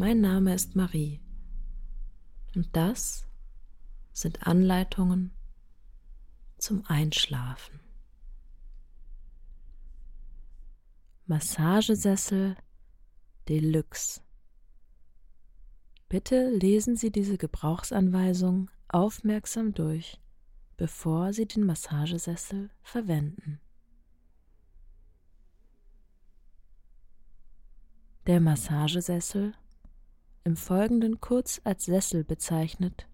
Mein Name ist Marie und das sind Anleitungen zum Einschlafen. Massagesessel Deluxe. Bitte lesen Sie diese Gebrauchsanweisung aufmerksam durch, bevor Sie den Massagesessel verwenden. Der Massagesessel, im Folgenden kurz als Sessel bezeichnet,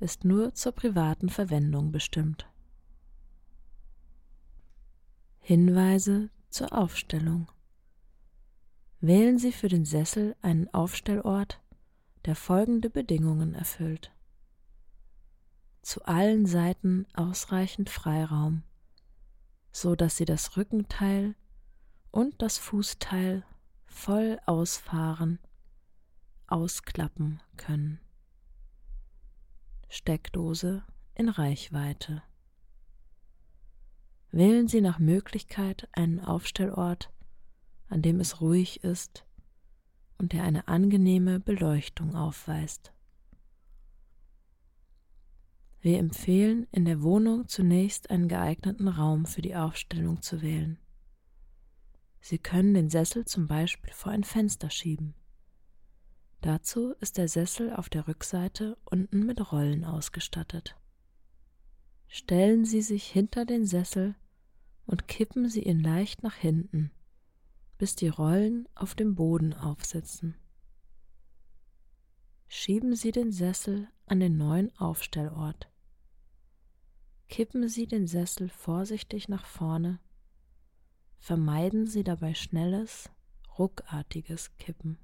ist nur zur privaten Verwendung bestimmt. Hinweise zur Aufstellung. Wählen Sie für den Sessel einen Aufstellort, der folgende Bedingungen erfüllt. Zu allen Seiten ausreichend Freiraum, so dass Sie das Rückenteil und das Fußteil voll ausfahren, ausklappen können. Steckdose in Reichweite. Wählen Sie nach Möglichkeit einen Aufstellort, an dem es ruhig ist und der eine angenehme Beleuchtung aufweist. Wir empfehlen, in der Wohnung zunächst einen geeigneten Raum für die Aufstellung zu wählen. Sie können den Sessel zum Beispiel vor ein Fenster schieben. Dazu ist der Sessel auf der Rückseite unten mit Rollen ausgestattet. Stellen Sie sich hinter den Sessel und kippen Sie ihn leicht nach hinten bis die Rollen auf dem Boden aufsitzen. Schieben Sie den Sessel an den neuen Aufstellort. Kippen Sie den Sessel vorsichtig nach vorne. Vermeiden Sie dabei schnelles, ruckartiges Kippen.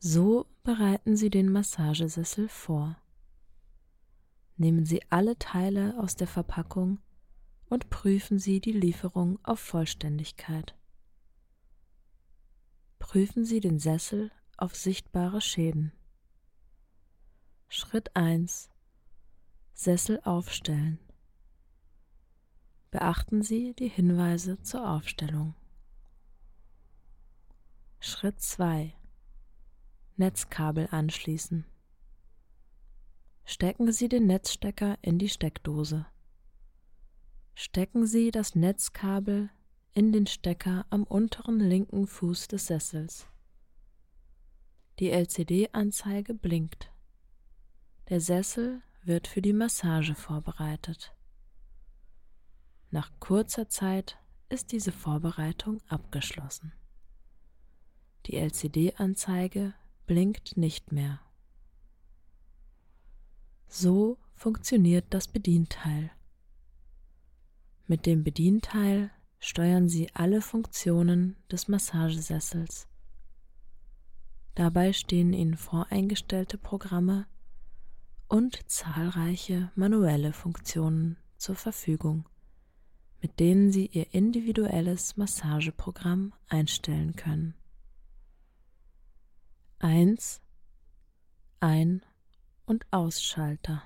So bereiten Sie den Massagesessel vor. Nehmen Sie alle Teile aus der Verpackung und prüfen Sie die Lieferung auf Vollständigkeit. Prüfen Sie den Sessel auf sichtbare Schäden. Schritt 1. Sessel aufstellen. Beachten Sie die Hinweise zur Aufstellung. Schritt 2. Netzkabel anschließen. Stecken Sie den Netzstecker in die Steckdose stecken Sie das Netzkabel in den Stecker am unteren linken Fuß des Sessels. Die LCD-Anzeige blinkt. Der Sessel wird für die Massage vorbereitet. Nach kurzer Zeit ist diese Vorbereitung abgeschlossen. Die LCD-Anzeige blinkt nicht mehr. So funktioniert das Bedienteil. Mit dem Bedienteil steuern Sie alle Funktionen des Massagesessels. Dabei stehen Ihnen voreingestellte Programme und zahlreiche manuelle Funktionen zur Verfügung, mit denen Sie Ihr individuelles Massageprogramm einstellen können. 1. Ein- und Ausschalter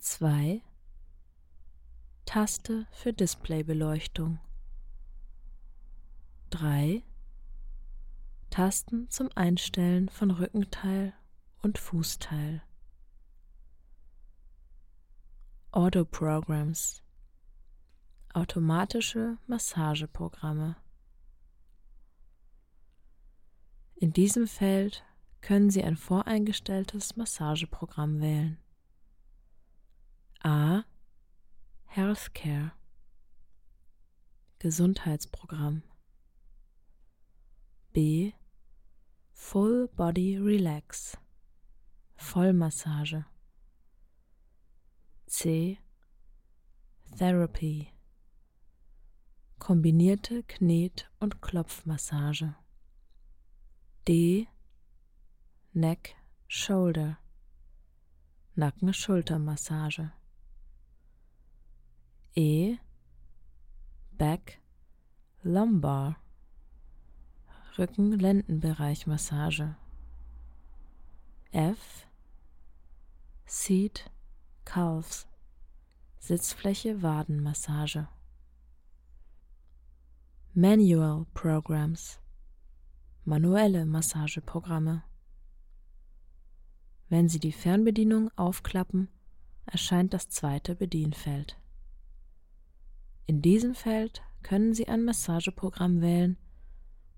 2. Taste für Displaybeleuchtung. 3. Tasten zum Einstellen von Rückenteil und Fußteil. Auto Programs Automatische Massageprogramme. In diesem Feld können Sie ein voreingestelltes Massageprogramm wählen. A. Healthcare. Gesundheitsprogramm. B. Full Body Relax. Vollmassage. C. Therapy. Kombinierte Knet- und Klopfmassage D. Neck, Shoulder, Nacken-Schultermassage. E. Back, Lumbar, Rücken-Lendenbereich-Massage. F. Seat, Calves, Sitzfläche, Wadenmassage. Manual Programs, manuelle Massageprogramme. Wenn Sie die Fernbedienung aufklappen, erscheint das zweite Bedienfeld. In diesem Feld können Sie ein Massageprogramm wählen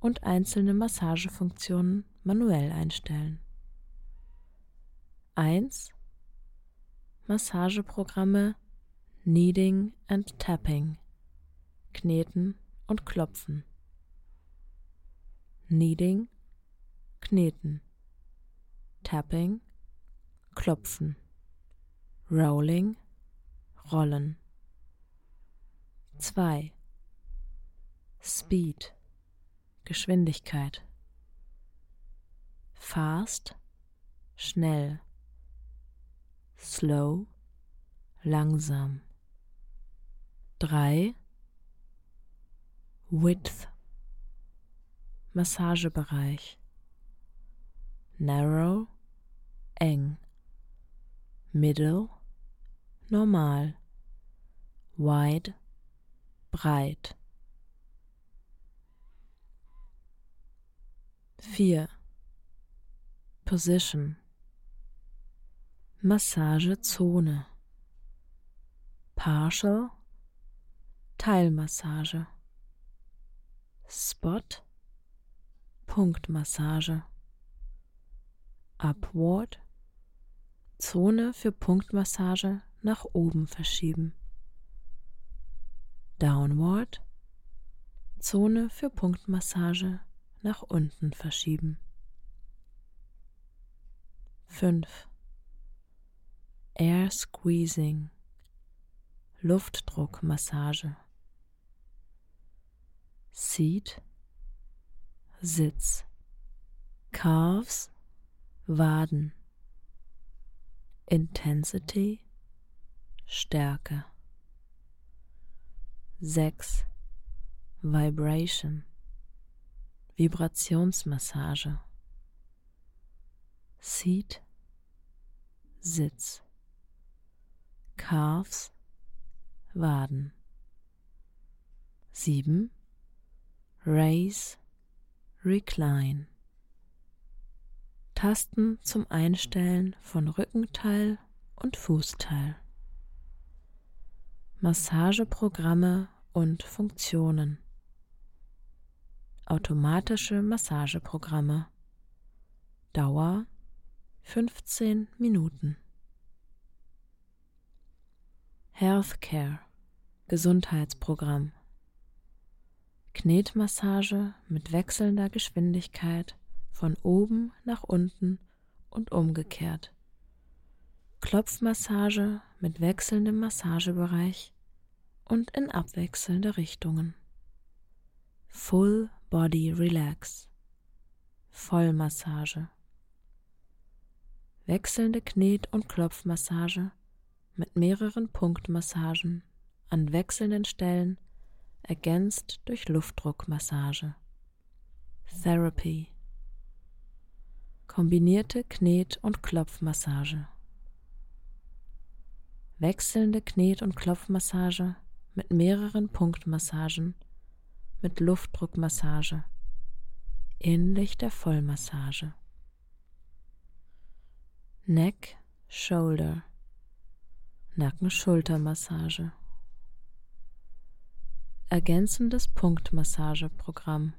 und einzelne Massagefunktionen manuell einstellen. 1. Massageprogramme Kneading and Tapping Kneten und Klopfen Kneading Kneten. Tapping Klopfen. Rolling Rollen. 2. Speed Geschwindigkeit. Fast schnell. Slow langsam. 3. Width Massagebereich. Narrow eng. Middle normal. Wide breit. 4. Position. Massagezone. Partial Teilmassage. Spot Punktmassage Upward Zone für Punktmassage nach oben verschieben. Downward Zone für Punktmassage nach unten verschieben. 5. Air Squeezing Luftdruckmassage Seat Sitz. Calves Waden. Intensity Stärke. 6. Vibration. Vibrationsmassage. Seat Sitz. Calves Waden. 7. Raise Recline Tasten zum Einstellen von Rückenteil und Fußteil. Massageprogramme und Funktionen. Automatische Massageprogramme. Dauer 15 Minuten. Healthcare Gesundheitsprogramm. Knetmassage mit wechselnder Geschwindigkeit von oben nach unten und umgekehrt. Klopfmassage mit wechselndem Massagebereich und in abwechselnde Richtungen. Full Body Relax. Vollmassage. Wechselnde Knet- und Klopfmassage mit mehreren Punktmassagen an wechselnden Stellen, ergänzt durch Luftdruckmassage. Therapy. Kombinierte Knet- und Klopfmassage. Wechselnde Knet- und Klopfmassage mit mehreren Punktmassagen mit Luftdruckmassage, ähnlich der Vollmassage. Neck, Shoulder, Nacken-Schultermassage. Ergänzendes Punktmassageprogramm.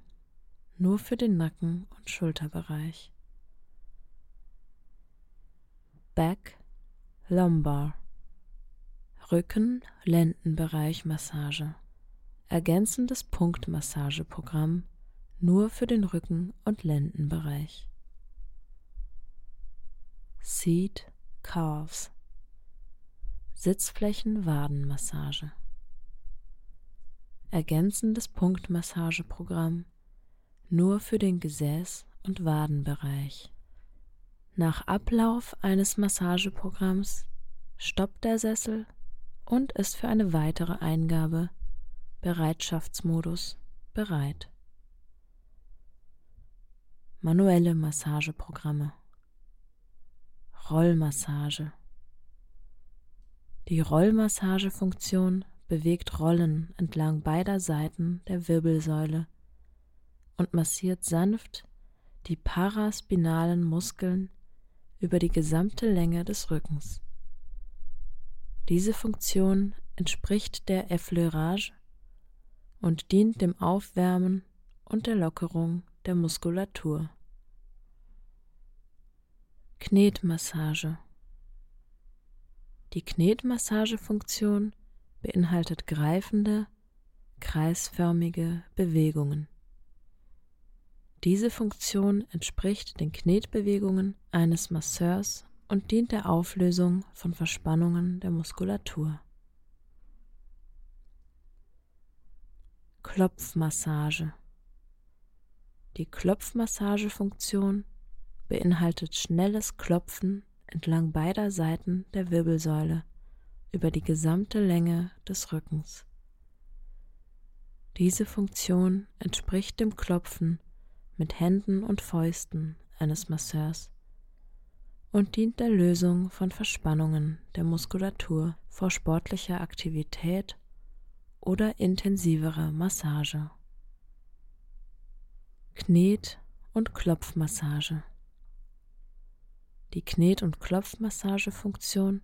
Nur für den Nacken- und Schulterbereich. Back, Lumbar, Rücken-Lendenbereich-Massage ergänzendes Punktmassageprogramm. Nur für den Rücken- und Lendenbereich. Seat Calves. Sitzflächen-Wadenmassage ergänzendes Punktmassageprogramm nur für den Gesäß- und Wadenbereich. Nach Ablauf eines Massageprogramms stoppt der Sessel und ist für eine weitere Eingabe Bereitschaftsmodus bereit. Manuelle Massageprogramme Rollmassage Die Rollmassagefunktion bewegt Rollen entlang beider Seiten der Wirbelsäule und massiert sanft die paraspinalen Muskeln über die gesamte Länge des Rückens. Diese Funktion entspricht der Effleurage und dient dem Aufwärmen und der Lockerung der Muskulatur. Knetmassage Die Knetmassagefunktion beinhaltet greifende, kreisförmige Bewegungen. Diese Funktion entspricht den Knetbewegungen eines Masseurs und dient der Auflösung von Verspannungen der Muskulatur. Klopfmassage Die Klopfmassagefunktion beinhaltet schnelles Klopfen entlang beider Seiten der Wirbelsäule über die gesamte Länge des Rückens. Diese Funktion entspricht dem Klopfen mit Händen und Fäusten eines Masseurs und dient der Lösung von Verspannungen der Muskulatur vor sportlicher Aktivität oder intensiverer Massage. Knet- und Klopfmassage Die Knet- und Klopfmassagefunktion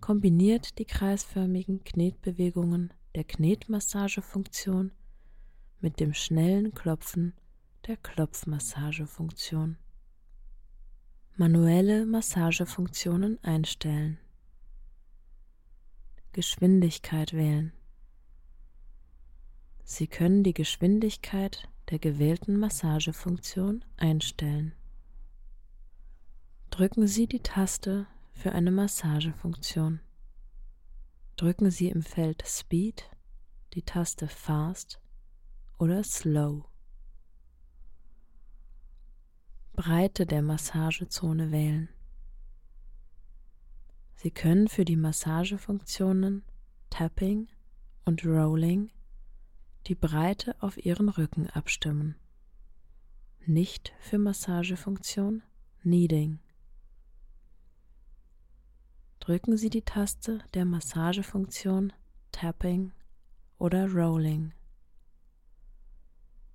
kombiniert die kreisförmigen Knetbewegungen der Knetmassagefunktion mit dem schnellen Klopfen der Klopfmassagefunktion. Manuelle Massagefunktionen einstellen. Geschwindigkeit wählen. Sie können die Geschwindigkeit der gewählten Massagefunktion einstellen. Drücken Sie die Taste für eine Massagefunktion. Drücken Sie im Feld Speed die Taste Fast oder Slow. Breite der Massagezone wählen. Sie können für die Massagefunktionen Tapping und Rolling die Breite auf Ihren Rücken abstimmen. Nicht für Massagefunktion Kneading. Drücken Sie die Taste der Massagefunktion Tapping oder Rolling.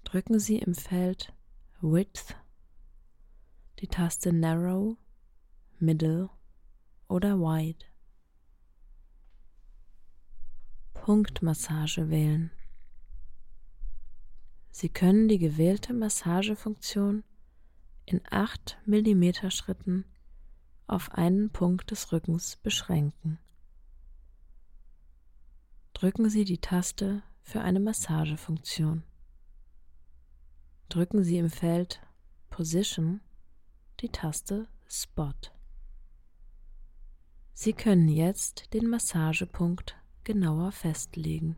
Drücken Sie im Feld Width die Taste Narrow, Middle oder Wide. Punktmassage wählen. Sie können die gewählte Massagefunktion in 8 mm Schritten auf einen Punkt des Rückens beschränken. Drücken Sie die Taste für eine Massagefunktion. Drücken Sie im Feld Position die Taste Spot. Sie können jetzt den Massagepunkt genauer festlegen.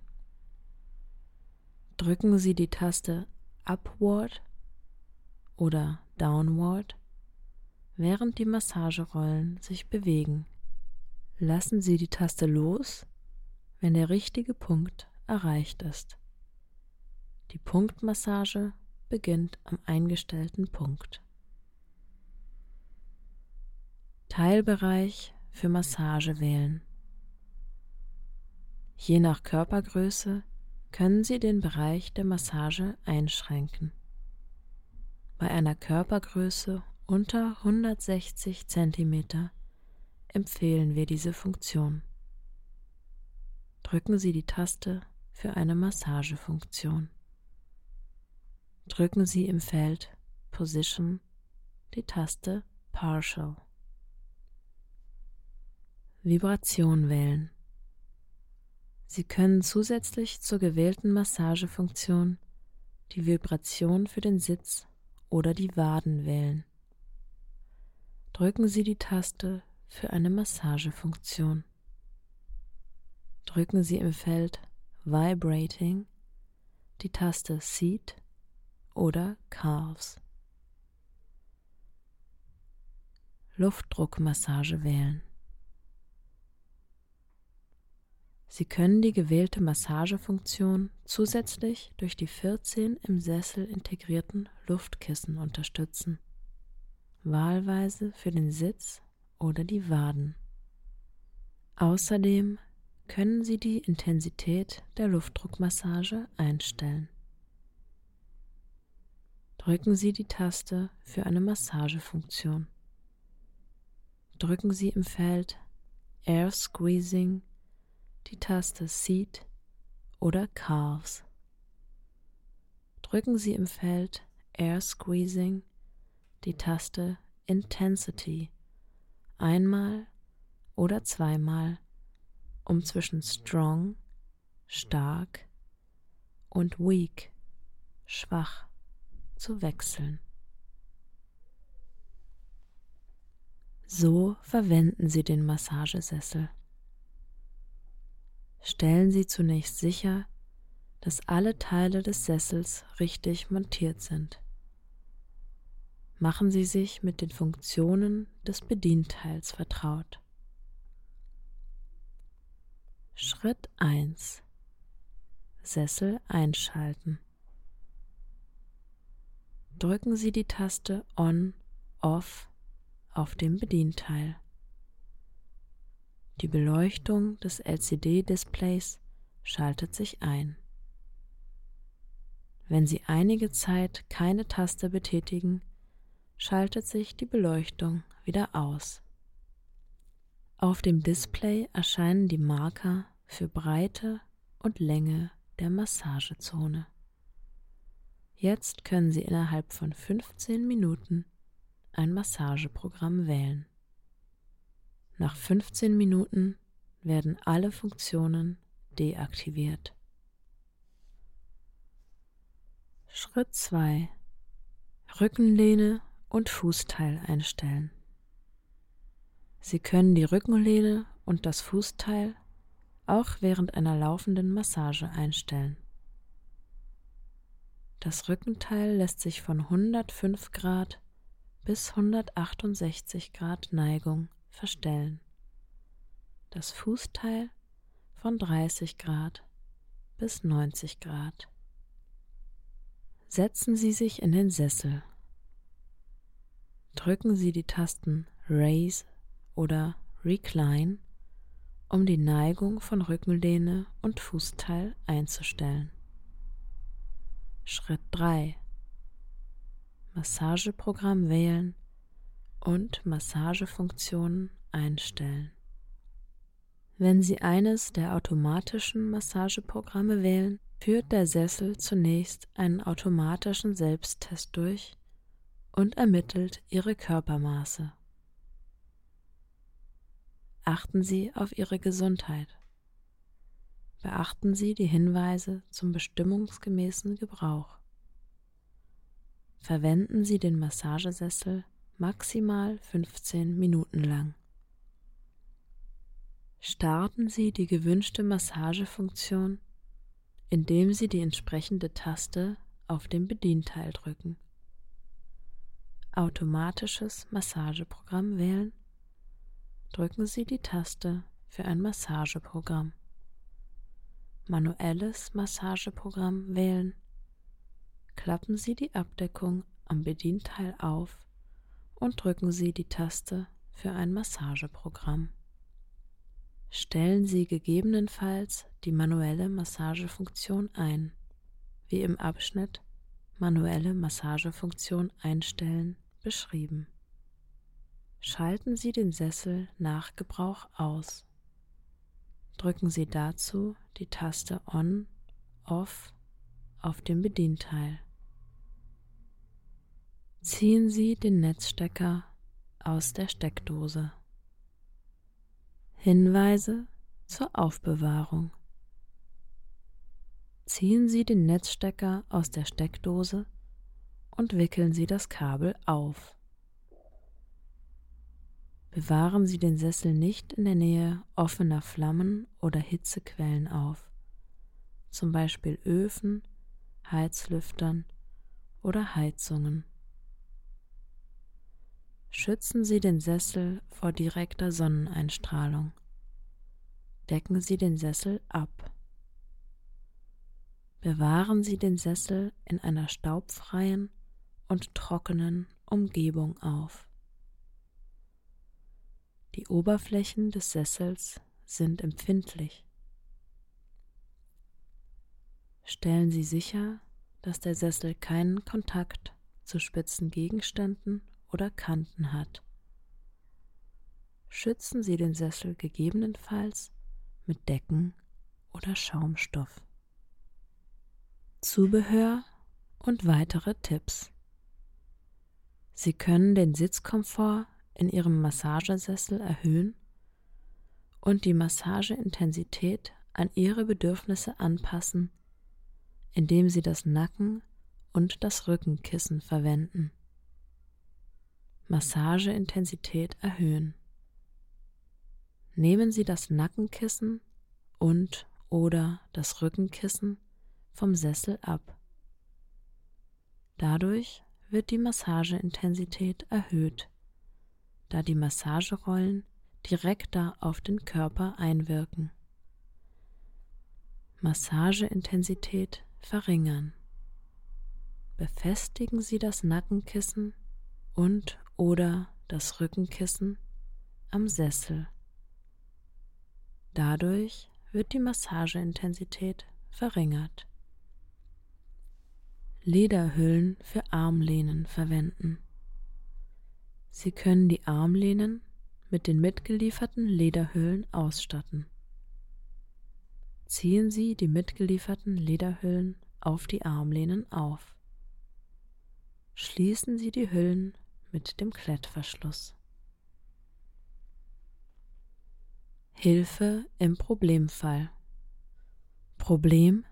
Drücken Sie die Taste Upward oder Downward, während die Massagerollen sich bewegen. Lassen Sie die Taste los, wenn der richtige Punkt erreicht ist. Die Punktmassage beginnt am eingestellten Punkt. Teilbereich für Massage wählen. Je nach Körpergröße können Sie den Bereich der Massage einschränken. Bei einer Körpergröße unter 160 cm empfehlen wir diese Funktion. Drücken Sie die Taste für eine Massagefunktion. Drücken Sie im Feld Position die Taste Partial. Vibration wählen. Sie können zusätzlich zur gewählten Massagefunktion die Vibration für den Sitz oder die Waden wählen. Drücken Sie die Taste für eine Massagefunktion. Drücken Sie im Feld Vibrating die Taste Seat oder Calves. Luftdruckmassage wählen. Sie können die gewählte Massagefunktion zusätzlich durch die 14 im Sessel integrierten Luftkissen unterstützen, wahlweise für den Sitz oder die Waden. Außerdem können Sie die Intensität der Luftdruckmassage einstellen. Drücken Sie die Taste für eine Massagefunktion. Drücken Sie im Feld Air Squeezing die Taste Seat oder Calves. Drücken Sie im Feld Air Squeezing die Taste Intensity einmal oder zweimal, um zwischen strong, stark und weak, schwach zu wechseln. So verwenden Sie den Massagesessel. Stellen Sie zunächst sicher, dass alle Teile des Sessels richtig montiert sind. Machen Sie sich mit den Funktionen des Bedienteils vertraut. Schritt 1 Sessel einschalten. Drücken Sie die Taste On, Off auf dem Bedienteil. Die Beleuchtung des LCD-Displays schaltet sich ein. Wenn Sie einige Zeit keine Taste betätigen, schaltet sich die Beleuchtung wieder aus. Auf dem Display erscheinen die Marker für Breite und Länge der Massagezone. Jetzt können Sie innerhalb von 15 Minuten ein Massageprogramm wählen. Nach 15 Minuten werden alle Funktionen deaktiviert. Schritt 2 Rückenlehne und Fußteil einstellen. Sie können die Rückenlehne und das Fußteil auch während einer laufenden Massage einstellen. Das Rückenteil lässt sich von 105 Grad bis 168 Grad Neigung verstellen. Das Fußteil von 30 Grad bis 90 Grad. Setzen Sie sich in den Sessel. Drücken Sie die Tasten Raise oder Recline, um die Neigung von Rückenlehne und Fußteil einzustellen. Schritt 3. Massageprogramm wählen und Massagefunktionen einstellen. Wenn Sie eines der automatischen Massageprogramme wählen, führt der Sessel zunächst einen automatischen Selbsttest durch und ermittelt Ihre Körpermaße. Achten Sie auf Ihre Gesundheit. Beachten Sie die Hinweise zum bestimmungsgemäßen Gebrauch. Verwenden Sie den Massagesessel maximal 15 Minuten lang. Starten Sie die gewünschte Massagefunktion, indem Sie die entsprechende Taste auf dem Bedienteil drücken. Automatisches Massageprogramm wählen. Drücken Sie die Taste für ein Massageprogramm manuelles Massageprogramm wählen. Klappen Sie die Abdeckung am Bedienteil auf und drücken Sie die Taste für ein Massageprogramm. Stellen Sie gegebenenfalls die manuelle Massagefunktion ein, wie im Abschnitt Manuelle Massagefunktion einstellen beschrieben. Schalten Sie den Sessel nach Gebrauch aus drücken Sie dazu die Taste On, Off auf dem Bedienteil. Ziehen Sie den Netzstecker aus der Steckdose. Hinweise zur Aufbewahrung. Ziehen Sie den Netzstecker aus der Steckdose und wickeln Sie das Kabel auf. Bewahren Sie den Sessel nicht in der Nähe offener Flammen oder Hitzequellen auf, zum Beispiel Öfen, Heizlüftern oder Heizungen. Schützen Sie den Sessel vor direkter Sonneneinstrahlung. Decken Sie den Sessel ab. Bewahren Sie den Sessel in einer staubfreien und trockenen Umgebung auf. Die Oberflächen des Sessels sind empfindlich. Stellen Sie sicher, dass der Sessel keinen Kontakt zu spitzen Gegenständen oder Kanten hat. Schützen Sie den Sessel gegebenenfalls mit Decken oder Schaumstoff. Zubehör und weitere Tipps. Sie können den Sitzkomfort in Ihrem Massagesessel erhöhen und die Massageintensität an Ihre Bedürfnisse anpassen, indem Sie das Nacken- und das Rückenkissen verwenden. Massageintensität erhöhen. Nehmen Sie das Nackenkissen und oder das Rückenkissen vom Sessel ab. Dadurch wird die Massageintensität erhöht, da die Massagerollen direkter auf den Körper einwirken. Massageintensität verringern. Befestigen Sie das Nackenkissen und oder das Rückenkissen am Sessel. Dadurch wird die Massageintensität verringert. Lederhüllen für Armlehnen verwenden. Sie können die Armlehnen mit den mitgelieferten Lederhüllen ausstatten. Ziehen Sie die mitgelieferten Lederhüllen auf die Armlehnen auf. Schließen Sie die Hüllen mit dem Klettverschluss. Hilfe im Problemfall. Problem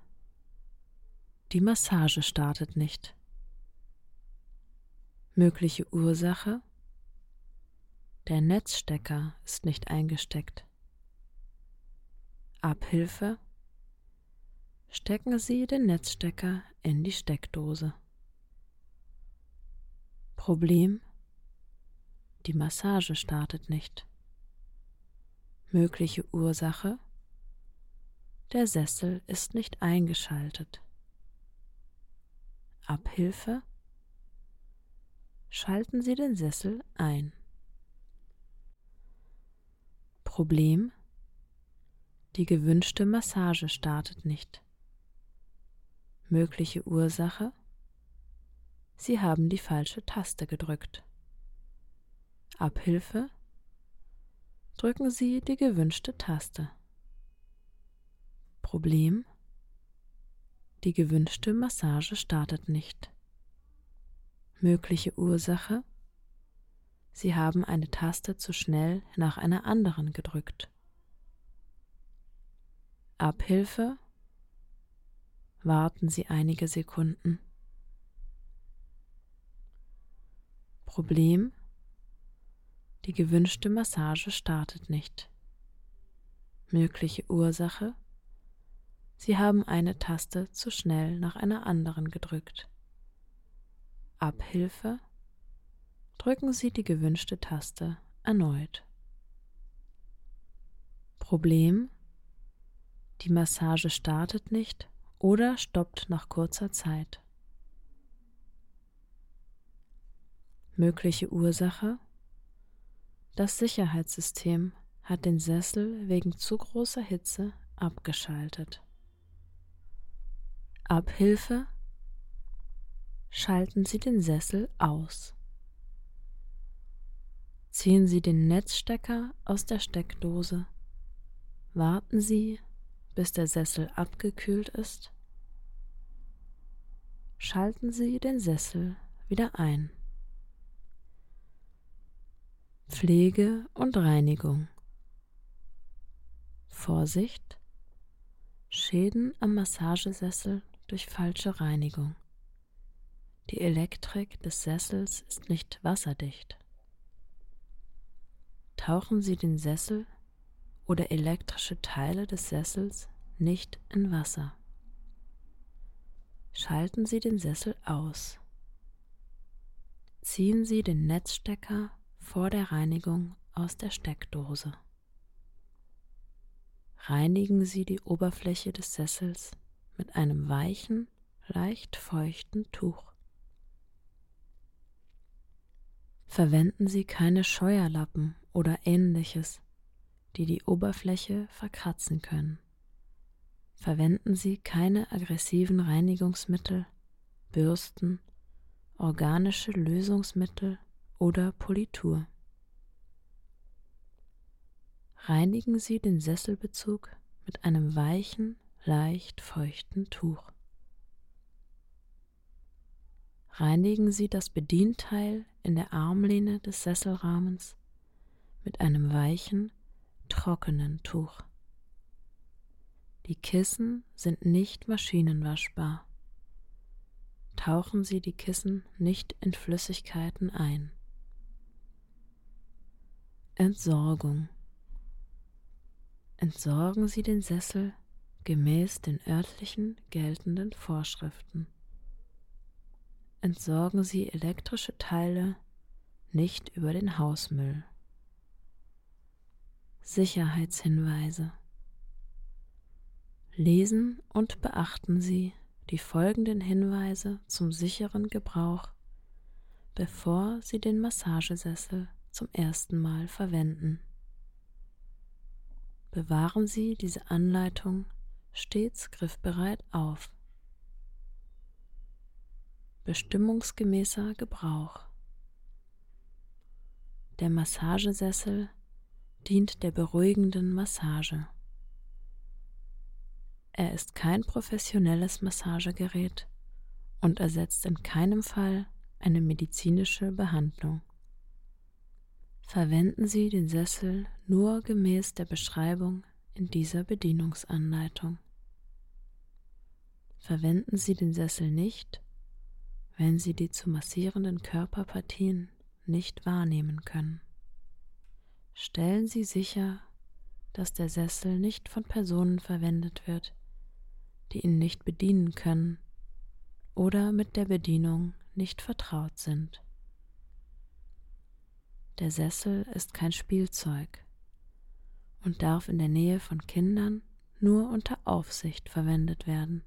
Die Massage startet nicht. Mögliche Ursache Der Netzstecker ist nicht eingesteckt. Abhilfe Stecken Sie den Netzstecker in die Steckdose. Problem die Massage startet nicht. Mögliche Ursache Der Sessel ist nicht eingeschaltet. Abhilfe Schalten Sie den Sessel ein. Problem Die gewünschte Massage startet nicht. Mögliche Ursache Sie haben die falsche Taste gedrückt. Abhilfe drücken Sie die gewünschte Taste. Problem Die gewünschte Massage startet nicht. Mögliche Ursache Sie haben eine Taste zu schnell nach einer anderen gedrückt. Abhilfe Warten Sie einige Sekunden. Problem die gewünschte Massage startet nicht. Mögliche Ursache Sie haben eine Taste zu schnell nach einer anderen gedrückt. Abhilfe Drücken Sie die gewünschte Taste erneut. Problem Die Massage startet nicht oder stoppt nach kurzer Zeit. Mögliche Ursache das Sicherheitssystem hat den Sessel wegen zu großer Hitze abgeschaltet. Abhilfe Schalten Sie den Sessel aus. Ziehen Sie den Netzstecker aus der Steckdose. Warten Sie, bis der Sessel abgekühlt ist. Schalten Sie den Sessel wieder ein. Pflege und Reinigung. Vorsicht! Schäden am Massagesessel durch falsche Reinigung. Die Elektrik des Sessels ist nicht wasserdicht. Tauchen Sie den Sessel oder elektrische Teile des Sessels nicht in Wasser. Schalten Sie den Sessel aus. Ziehen Sie den Netzstecker vor der Reinigung aus der Steckdose. Reinigen Sie die Oberfläche des Sessels mit einem weichen, leicht feuchten Tuch. Verwenden Sie keine Scheuerlappen oder ähnliches, die die Oberfläche verkratzen können. Verwenden Sie keine aggressiven Reinigungsmittel, Bürsten, organische Lösungsmittel oder Politur. Reinigen Sie den Sesselbezug mit einem weichen, leicht feuchten Tuch. Reinigen Sie das Bedienteil in der Armlehne des Sesselrahmens mit einem weichen, trockenen Tuch. Die Kissen sind nicht maschinenwaschbar. Tauchen Sie die Kissen nicht in Flüssigkeiten ein. Entsorgung. Entsorgen Sie den Sessel gemäß den örtlichen geltenden Vorschriften. Entsorgen Sie elektrische Teile nicht über den Hausmüll. Sicherheitshinweise Lesen und beachten Sie die folgenden Hinweise zum sicheren Gebrauch, bevor Sie den Massagesessel zum ersten Mal verwenden. Bewahren Sie diese Anleitung stets griffbereit auf. Bestimmungsgemäßer Gebrauch. Der Massagesessel dient der beruhigenden Massage. Er ist kein professionelles Massagegerät und ersetzt in keinem Fall eine medizinische Behandlung. Verwenden Sie den Sessel nur gemäß der Beschreibung in dieser Bedienungsanleitung. Verwenden Sie den Sessel nicht, wenn Sie die zu massierenden Körperpartien nicht wahrnehmen können. Stellen Sie sicher, dass der Sessel nicht von Personen verwendet wird, die ihn nicht bedienen können oder mit der Bedienung nicht vertraut sind. Der Sessel ist kein Spielzeug und darf in der Nähe von Kindern nur unter Aufsicht verwendet werden.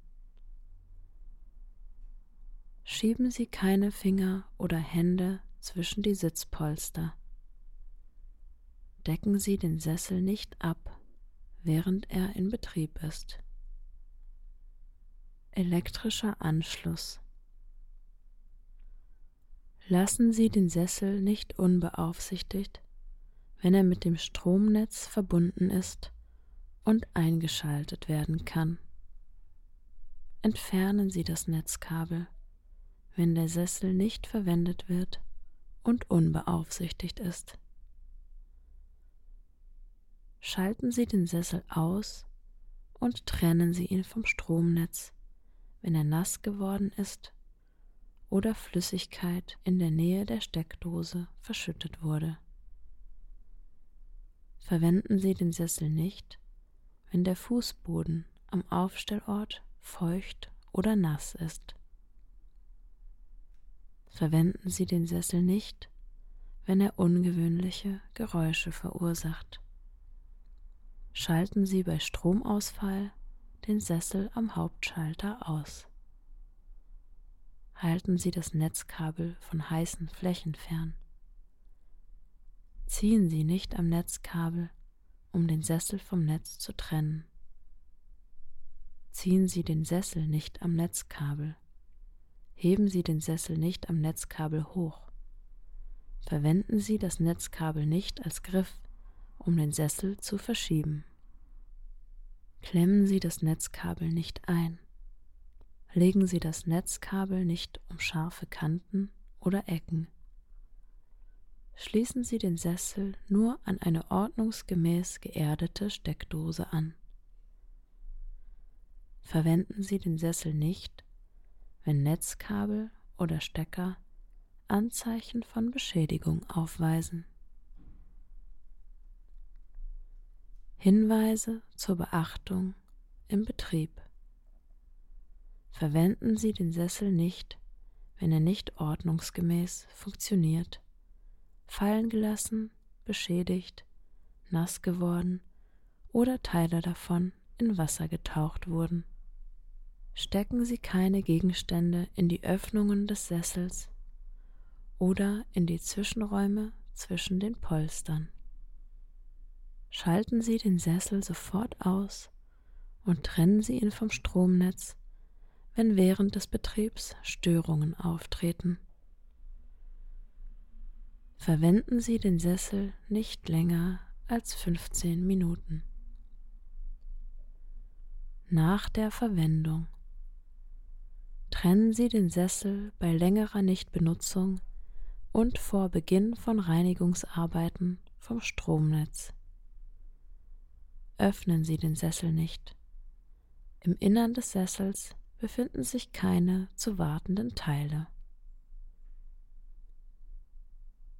Schieben Sie keine Finger oder Hände zwischen die Sitzpolster. Decken Sie den Sessel nicht ab, während er in Betrieb ist. Elektrischer Anschluss. Lassen Sie den Sessel nicht unbeaufsichtigt, wenn er mit dem Stromnetz verbunden ist und eingeschaltet werden kann. Entfernen Sie das Netzkabel, wenn der Sessel nicht verwendet wird und unbeaufsichtigt ist. Schalten Sie den Sessel aus und trennen Sie ihn vom Stromnetz wenn er nass geworden ist oder Flüssigkeit in der Nähe der Steckdose verschüttet wurde. Verwenden Sie den Sessel nicht, wenn der Fußboden am Aufstellort feucht oder nass ist. Verwenden Sie den Sessel nicht, wenn er ungewöhnliche Geräusche verursacht. Schalten Sie bei Stromausfall den Sessel am Hauptschalter aus. Halten Sie das Netzkabel von heißen Flächen fern. Ziehen Sie nicht am Netzkabel, um den Sessel vom Netz zu trennen. Ziehen Sie den Sessel nicht am Netzkabel. Heben Sie den Sessel nicht am Netzkabel hoch. Verwenden Sie das Netzkabel nicht als Griff, um den Sessel zu verschieben. Klemmen Sie das Netzkabel nicht ein. Legen Sie das Netzkabel nicht um scharfe Kanten oder Ecken. Schließen Sie den Sessel nur an eine ordnungsgemäß geerdete Steckdose an. Verwenden Sie den Sessel nicht, wenn Netzkabel oder Stecker Anzeichen von Beschädigung aufweisen. Hinweise zur Beachtung im Betrieb. Verwenden Sie den Sessel nicht, wenn er nicht ordnungsgemäß funktioniert. Fallen gelassen, beschädigt, nass geworden oder Teile davon in Wasser getaucht wurden. Stecken Sie keine Gegenstände in die Öffnungen des Sessels oder in die Zwischenräume zwischen den Polstern. Schalten Sie den Sessel sofort aus und trennen Sie ihn vom Stromnetz, wenn während des Betriebs Störungen auftreten. Verwenden Sie den Sessel nicht länger als 15 Minuten. Nach der Verwendung trennen Sie den Sessel bei längerer Nichtbenutzung und vor Beginn von Reinigungsarbeiten vom Stromnetz. Öffnen Sie den Sessel nicht. Im Innern des Sessels befinden sich keine zu wartenden Teile.